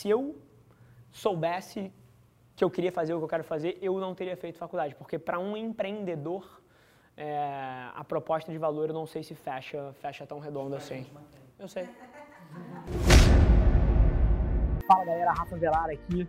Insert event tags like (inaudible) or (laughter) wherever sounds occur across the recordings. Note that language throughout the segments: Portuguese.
se eu soubesse que eu queria fazer o que eu quero fazer, eu não teria feito faculdade, porque para um empreendedor é, a proposta de valor eu não sei se fecha, fecha tão redondo assim. Eu sei. (laughs) Fala galera, Rafa Velar aqui.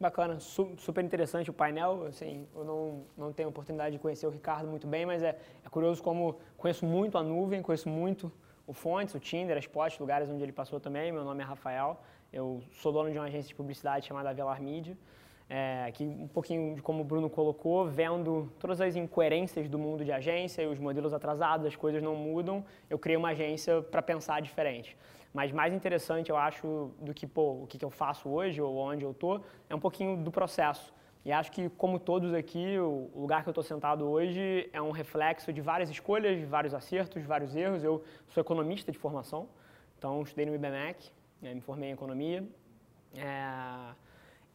Bacana, su super interessante o painel. Assim, eu não, não tenho oportunidade de conhecer o Ricardo muito bem, mas é, é curioso como conheço muito a nuvem, conheço muito o Fontes, o Tinder, as Spots, lugares onde ele passou também. Meu nome é Rafael, eu sou dono de uma agência de publicidade chamada Velar Media. É, aqui um pouquinho de como o Bruno colocou, vendo todas as incoerências do mundo de agência e os modelos atrasados, as coisas não mudam, eu criei uma agência para pensar diferente. Mas mais interessante, eu acho, do que pô, o que, eu faço hoje ou onde eu estou, é um pouquinho do processo. E acho que, como todos aqui, o lugar que eu estou sentado hoje é um reflexo de várias escolhas, de vários acertos, de vários erros. Eu sou economista de formação, então estudei no IBMEC, né, me formei em economia. É,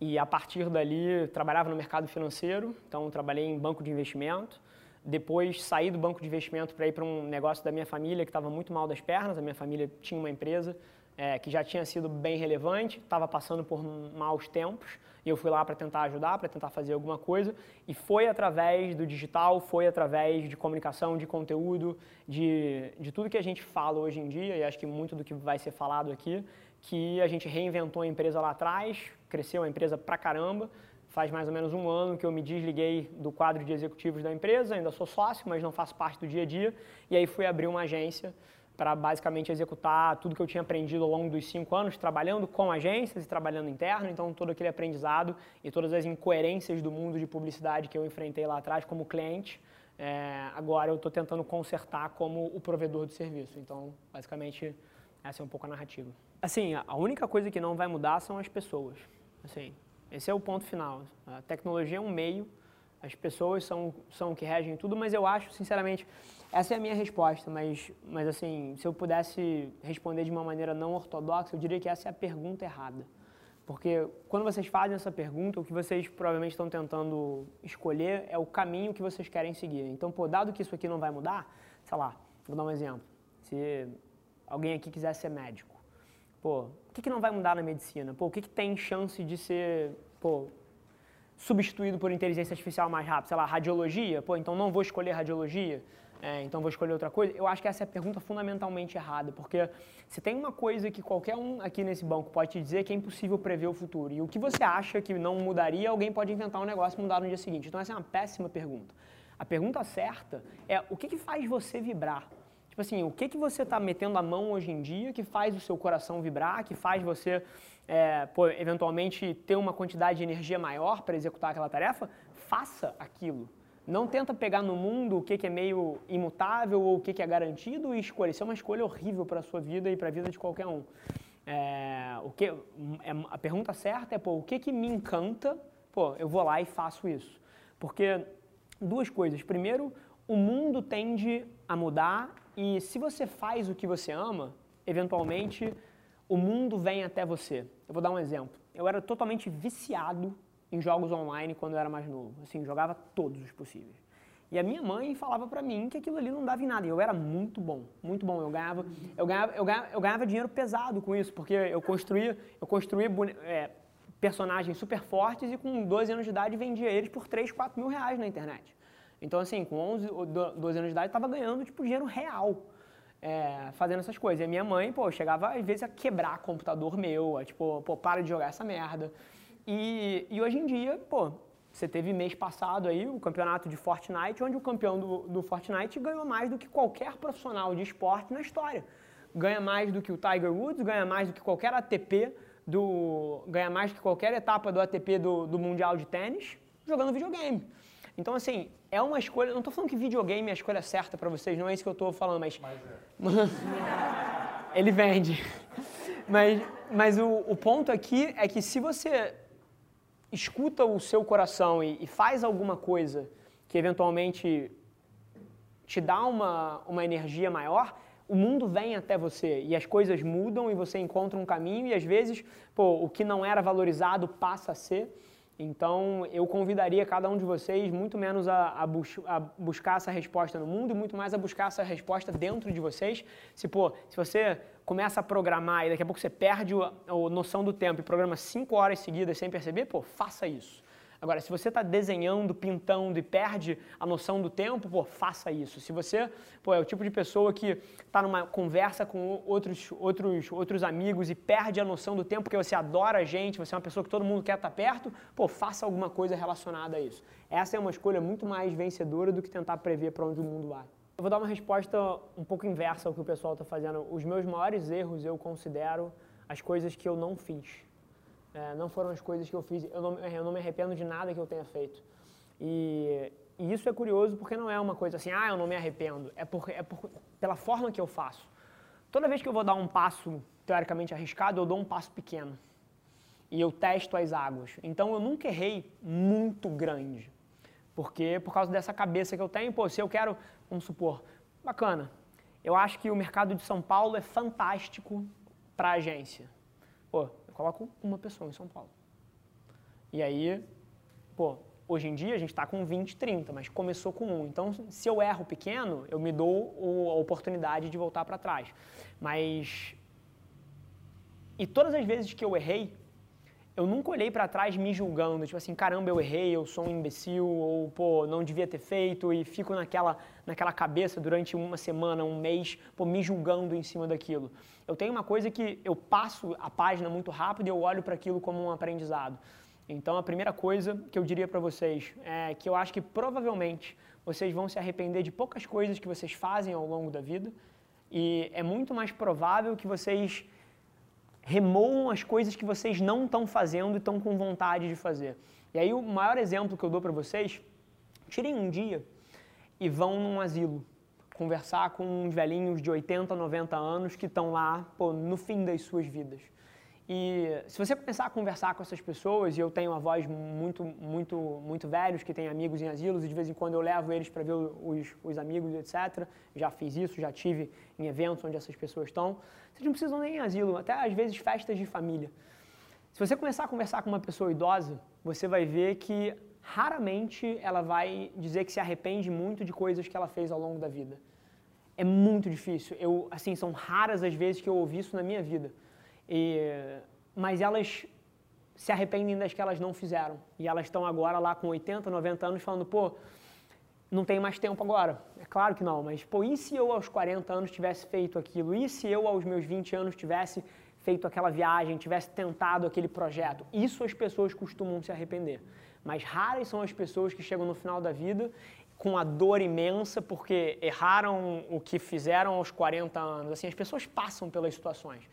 e a partir dali, trabalhava no mercado financeiro, então trabalhei em banco de investimento. Depois saí do banco de investimento para ir para um negócio da minha família que estava muito mal das pernas. A minha família tinha uma empresa é, que já tinha sido bem relevante, estava passando por maus tempos e eu fui lá para tentar ajudar, para tentar fazer alguma coisa. E foi através do digital, foi através de comunicação, de conteúdo, de, de tudo que a gente fala hoje em dia, e acho que muito do que vai ser falado aqui, que a gente reinventou a empresa lá atrás, cresceu a empresa pra caramba faz mais ou menos um ano que eu me desliguei do quadro de executivos da empresa, ainda sou sócio, mas não faço parte do dia a dia, e aí fui abrir uma agência para basicamente executar tudo que eu tinha aprendido ao longo dos cinco anos, trabalhando com agências e trabalhando interno, então todo aquele aprendizado e todas as incoerências do mundo de publicidade que eu enfrentei lá atrás como cliente, é, agora eu estou tentando consertar como o provedor do serviço. Então, basicamente, essa é um pouco a narrativa. Assim, a única coisa que não vai mudar são as pessoas. Assim, esse é o ponto final. A tecnologia é um meio, as pessoas são, são o que regem tudo, mas eu acho, sinceramente, essa é a minha resposta, mas, mas assim, se eu pudesse responder de uma maneira não ortodoxa, eu diria que essa é a pergunta errada. Porque quando vocês fazem essa pergunta, o que vocês provavelmente estão tentando escolher é o caminho que vocês querem seguir. Então, pô, dado que isso aqui não vai mudar, sei lá, vou dar um exemplo. Se alguém aqui quiser ser médico, Pô, o que, que não vai mudar na medicina? Pô, o que, que tem chance de ser pô, substituído por inteligência artificial mais rápido? Sei lá, radiologia? Pô, então não vou escolher radiologia? É, então vou escolher outra coisa? Eu acho que essa é a pergunta fundamentalmente errada, porque se tem uma coisa que qualquer um aqui nesse banco pode te dizer que é impossível prever o futuro. E o que você acha que não mudaria, alguém pode inventar um negócio e mudar no dia seguinte. Então essa é uma péssima pergunta. A pergunta certa é o que, que faz você vibrar? Tipo assim, o que, que você está metendo a mão hoje em dia que faz o seu coração vibrar, que faz você, é, pô, eventualmente, ter uma quantidade de energia maior para executar aquela tarefa? Faça aquilo. Não tenta pegar no mundo o que, que é meio imutável ou o que, que é garantido e escolha. Isso é uma escolha horrível para a sua vida e para a vida de qualquer um. É, o que, é, a pergunta certa é, pô, o que, que me encanta? Pô, eu vou lá e faço isso. Porque duas coisas. Primeiro, o mundo tende a mudar e se você faz o que você ama, eventualmente o mundo vem até você. Eu vou dar um exemplo. Eu era totalmente viciado em jogos online quando eu era mais novo. Assim, jogava todos os possíveis. E a minha mãe falava para mim que aquilo ali não dava em nada. E eu era muito bom, muito bom. Eu ganhava, eu ganhava, eu ganhava, eu ganhava dinheiro pesado com isso, porque eu construía, eu construía é, personagens super fortes e com 12 anos de idade vendia eles por 3, 4 mil reais na internet. Então, assim, com 11 ou 12 anos de idade, estava ganhando, tipo, dinheiro real. É, fazendo essas coisas. E a minha mãe, pô, chegava às vezes a quebrar computador meu, a, tipo, pô, para de jogar essa merda. E, e hoje em dia, pô, você teve mês passado aí o campeonato de Fortnite, onde o campeão do, do Fortnite ganhou mais do que qualquer profissional de esporte na história. Ganha mais do que o Tiger Woods, ganha mais do que qualquer ATP, do, ganha mais do que qualquer etapa do ATP do, do Mundial de Tênis, jogando videogame. Então, assim, é uma escolha. Não estou falando que videogame é a escolha certa para vocês, não é isso que eu estou falando, mas. mas é. (laughs) Ele vende. mas mas o, o ponto aqui é que se você escuta o seu coração e, e faz alguma coisa que eventualmente te dá uma, uma energia maior, o mundo vem até você e as coisas mudam e você encontra um caminho e às vezes, pô, o que não era valorizado passa a ser. Então, eu convidaria cada um de vocês muito menos a, a, bus a, buscar essa resposta no mundo e muito mais a buscar essa resposta dentro de vocês. Se, pô, se você começa a programar e daqui a pouco você perde a, a noção do tempo e programa cinco horas seguidas sem perceber, pô, faça isso. Agora, se você está desenhando, pintando e perde a noção do tempo, pô, faça isso. Se você pô, é o tipo de pessoa que está numa conversa com outros, outros, outros amigos e perde a noção do tempo porque você adora a gente, você é uma pessoa que todo mundo quer estar tá perto, pô, faça alguma coisa relacionada a isso. Essa é uma escolha muito mais vencedora do que tentar prever para onde o mundo vai. Eu vou dar uma resposta um pouco inversa ao que o pessoal está fazendo. Os meus maiores erros eu considero as coisas que eu não fiz. É, não foram as coisas que eu fiz. Eu não, eu não me arrependo de nada que eu tenha feito. E, e, isso é curioso porque não é uma coisa assim, ah, eu não me arrependo. É, por, é por, pela forma que eu faço. Toda vez que eu vou dar um passo teoricamente arriscado, eu dou um passo pequeno. E eu testo as águas. Então eu nunca errei muito grande. Porque por causa dessa cabeça que eu tenho, pô, se eu quero, vamos supor, bacana. Eu acho que o mercado de São Paulo é fantástico para agência. Pô, eu coloco uma pessoa em São Paulo. E aí, pô, hoje em dia a gente está com 20, 30, mas começou com um. Então, se eu erro pequeno, eu me dou a oportunidade de voltar para trás. Mas. E todas as vezes que eu errei, eu nunca olhei para trás me julgando, tipo assim, caramba, eu errei, eu sou um imbecil, ou pô, não devia ter feito, e fico naquela, naquela cabeça durante uma semana, um mês, pô, me julgando em cima daquilo. Eu tenho uma coisa que eu passo a página muito rápido e eu olho para aquilo como um aprendizado. Então, a primeira coisa que eu diria para vocês é que eu acho que provavelmente vocês vão se arrepender de poucas coisas que vocês fazem ao longo da vida, e é muito mais provável que vocês remoam as coisas que vocês não estão fazendo e estão com vontade de fazer. E aí o maior exemplo que eu dou para vocês, tirem um dia e vão num asilo conversar com uns velhinhos de 80, 90 anos que estão lá pô, no fim das suas vidas. E se você começar a conversar com essas pessoas, e eu tenho avós muito, muito, muito velhos que têm amigos em asilos, e de vez em quando eu levo eles para ver os, os amigos, etc. Já fiz isso, já tive em eventos onde essas pessoas estão. Vocês não precisam nem em asilo, até às vezes festas de família. Se você começar a conversar com uma pessoa idosa, você vai ver que raramente ela vai dizer que se arrepende muito de coisas que ela fez ao longo da vida. É muito difícil. Eu, assim, são raras as vezes que eu ouvi isso na minha vida. E, mas elas se arrependem das que elas não fizeram. E elas estão agora lá com 80, 90 anos falando, pô, não tem mais tempo agora. É claro que não, mas pô, e se eu aos 40 anos tivesse feito aquilo? E se eu aos meus 20 anos tivesse feito aquela viagem, tivesse tentado aquele projeto? Isso as pessoas costumam se arrepender. Mas raras são as pessoas que chegam no final da vida com a dor imensa porque erraram o que fizeram aos 40 anos. Assim, as pessoas passam pelas situações.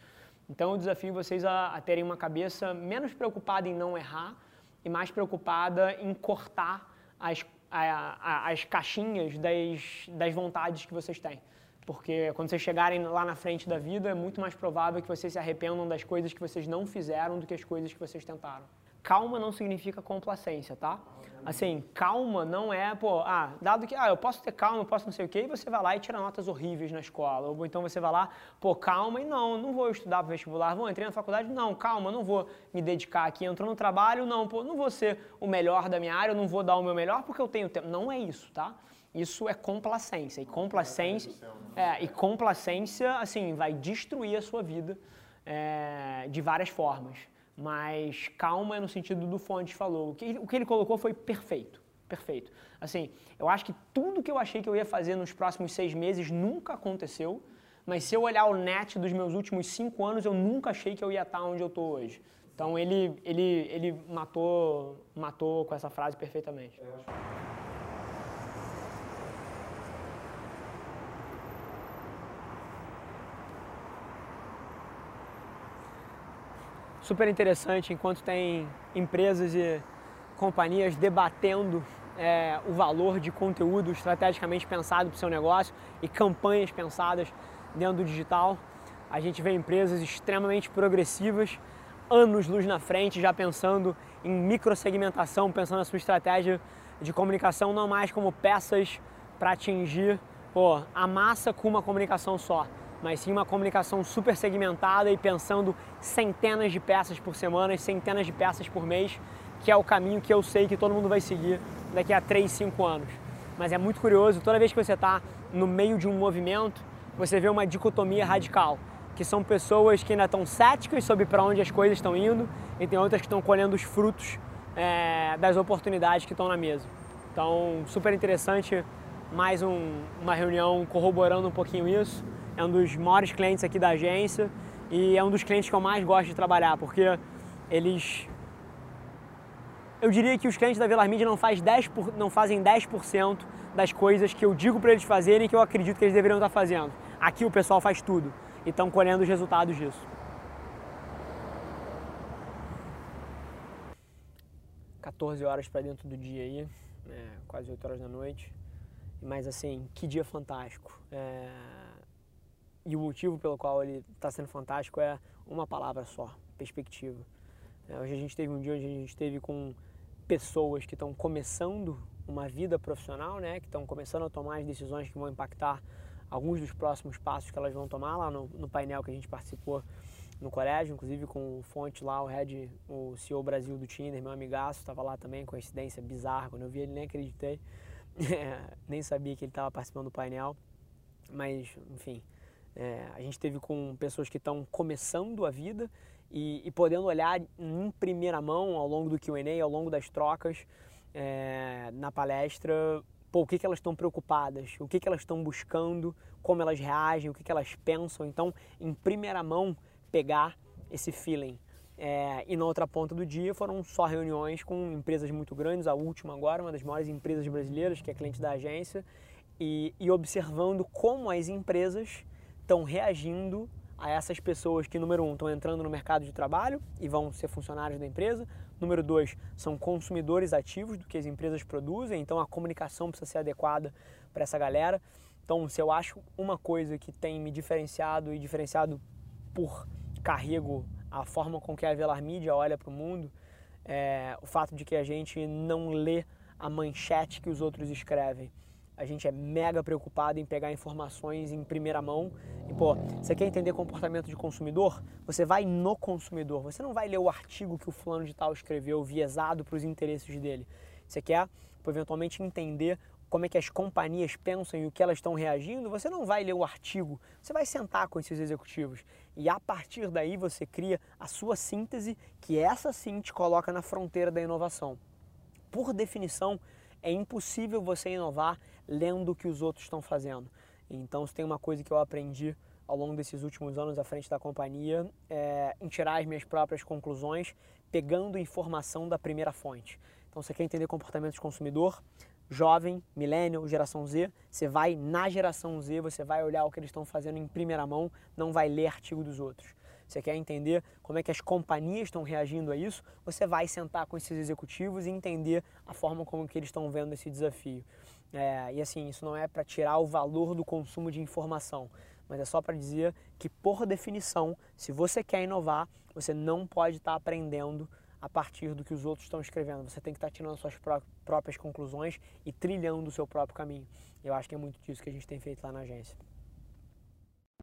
Então eu desafio vocês a, a terem uma cabeça menos preocupada em não errar e mais preocupada em cortar as, a, a, as caixinhas das, das vontades que vocês têm. Porque quando vocês chegarem lá na frente da vida, é muito mais provável que vocês se arrependam das coisas que vocês não fizeram do que as coisas que vocês tentaram. Calma não significa complacência, tá? Assim, calma não é, pô, ah, dado que, ah, eu posso ter calma, eu posso não sei o quê, e você vai lá e tira notas horríveis na escola. Ou então você vai lá, pô, calma e não, não vou estudar para vestibular, vou entrei na faculdade, não, calma, não vou me dedicar aqui, entrou no trabalho, não, pô, não vou ser o melhor da minha área, eu não vou dar o meu melhor porque eu tenho tempo. Não é isso, tá? Isso é complacência. E complacência, é, e complacência, assim, vai destruir a sua vida é, de várias formas. Mas calma é no sentido do Fontes falou. O que, o que ele colocou foi perfeito. Perfeito. Assim, eu acho que tudo que eu achei que eu ia fazer nos próximos seis meses nunca aconteceu. Mas se eu olhar o net dos meus últimos cinco anos, eu nunca achei que eu ia estar onde eu estou hoje. Então ele, ele, ele matou, matou com essa frase perfeitamente. Super interessante enquanto tem empresas e companhias debatendo é, o valor de conteúdo estrategicamente pensado para o seu negócio e campanhas pensadas dentro do digital. A gente vê empresas extremamente progressivas, anos luz na frente, já pensando em microsegmentação, pensando na sua estratégia de comunicação não mais como peças para atingir pô, a massa com uma comunicação só, mas sim uma comunicação super segmentada e pensando centenas de peças por semana, centenas de peças por mês, que é o caminho que eu sei que todo mundo vai seguir daqui a 3, 5 anos. Mas é muito curioso, toda vez que você está no meio de um movimento, você vê uma dicotomia radical, que são pessoas que ainda estão céticas sobre para onde as coisas estão indo e tem outras que estão colhendo os frutos é, das oportunidades que estão na mesa. Então, super interessante, mais um, uma reunião corroborando um pouquinho isso. É um dos maiores clientes aqui da agência e é um dos clientes que eu mais gosto de trabalhar, porque eles eu diria que os clientes da Velar Media não, faz 10 por, não fazem 10% das coisas que eu digo para eles fazerem e que eu acredito que eles deveriam estar fazendo. Aqui o pessoal faz tudo e estão colhendo os resultados disso. 14 horas para dentro do dia aí, é, quase 8 horas da noite. Mas assim, que dia fantástico. É... E o motivo pelo qual ele está sendo fantástico é uma palavra só, perspectiva. É, hoje a gente teve um dia onde a gente teve com pessoas que estão começando uma vida profissional, né, que estão começando a tomar as decisões que vão impactar alguns dos próximos passos que elas vão tomar lá no, no painel que a gente participou no colégio, inclusive com o Fonte lá, o head, o CEO Brasil do Tinder, meu amigaço, estava lá também, coincidência bizarra, quando eu vi ele nem acreditei, (laughs) é, nem sabia que ele estava participando do painel, mas enfim, é, a gente teve com pessoas que estão começando a vida e, e, podendo olhar em primeira mão ao longo do Q&A, ao longo das trocas é, na palestra, pô, o que, que elas estão preocupadas, o que, que elas estão buscando, como elas reagem, o que, que elas pensam. Então, em primeira mão, pegar esse feeling. É, e na outra ponta do dia foram só reuniões com empresas muito grandes, a última agora, uma das maiores empresas brasileiras, que é cliente da agência, e, e observando como as empresas estão reagindo a essas pessoas que, número um, estão entrando no mercado de trabalho e vão ser funcionários da empresa. Número dois, são consumidores ativos do que as empresas produzem, então a comunicação precisa ser adequada para essa galera. Então, se eu acho uma coisa que tem me diferenciado e diferenciado por carrego a forma com que a Velar Mídia olha para o mundo, é o fato de que a gente não lê a manchete que os outros escrevem. A gente é mega preocupado em pegar informações em primeira mão. E, pô, você quer entender comportamento de consumidor? Você vai no consumidor. Você não vai ler o artigo que o fulano de tal escreveu, viesado para os interesses dele. Você quer, eventualmente, entender como é que as companhias pensam e o que elas estão reagindo, você não vai ler o artigo, você vai sentar com esses executivos e a partir daí você cria a sua síntese, que essa sim te coloca na fronteira da inovação. Por definição, é impossível você inovar lendo o que os outros estão fazendo. Então, se tem uma coisa que eu aprendi ao longo desses últimos anos à frente da companhia, é em tirar as minhas próprias conclusões, pegando informação da primeira fonte. Então, você quer entender comportamento de consumidor, jovem, millennial, geração Z, você vai na geração Z, você vai olhar o que eles estão fazendo em primeira mão, não vai ler artigo dos outros. Você quer entender como é que as companhias estão reagindo a isso, você vai sentar com esses executivos e entender a forma como que eles estão vendo esse desafio. É, e assim, isso não é para tirar o valor do consumo de informação, mas é só para dizer que, por definição, se você quer inovar, você não pode estar tá aprendendo a partir do que os outros estão escrevendo. Você tem que estar tá tirando suas pró próprias conclusões e trilhando o seu próprio caminho. Eu acho que é muito disso que a gente tem feito lá na agência.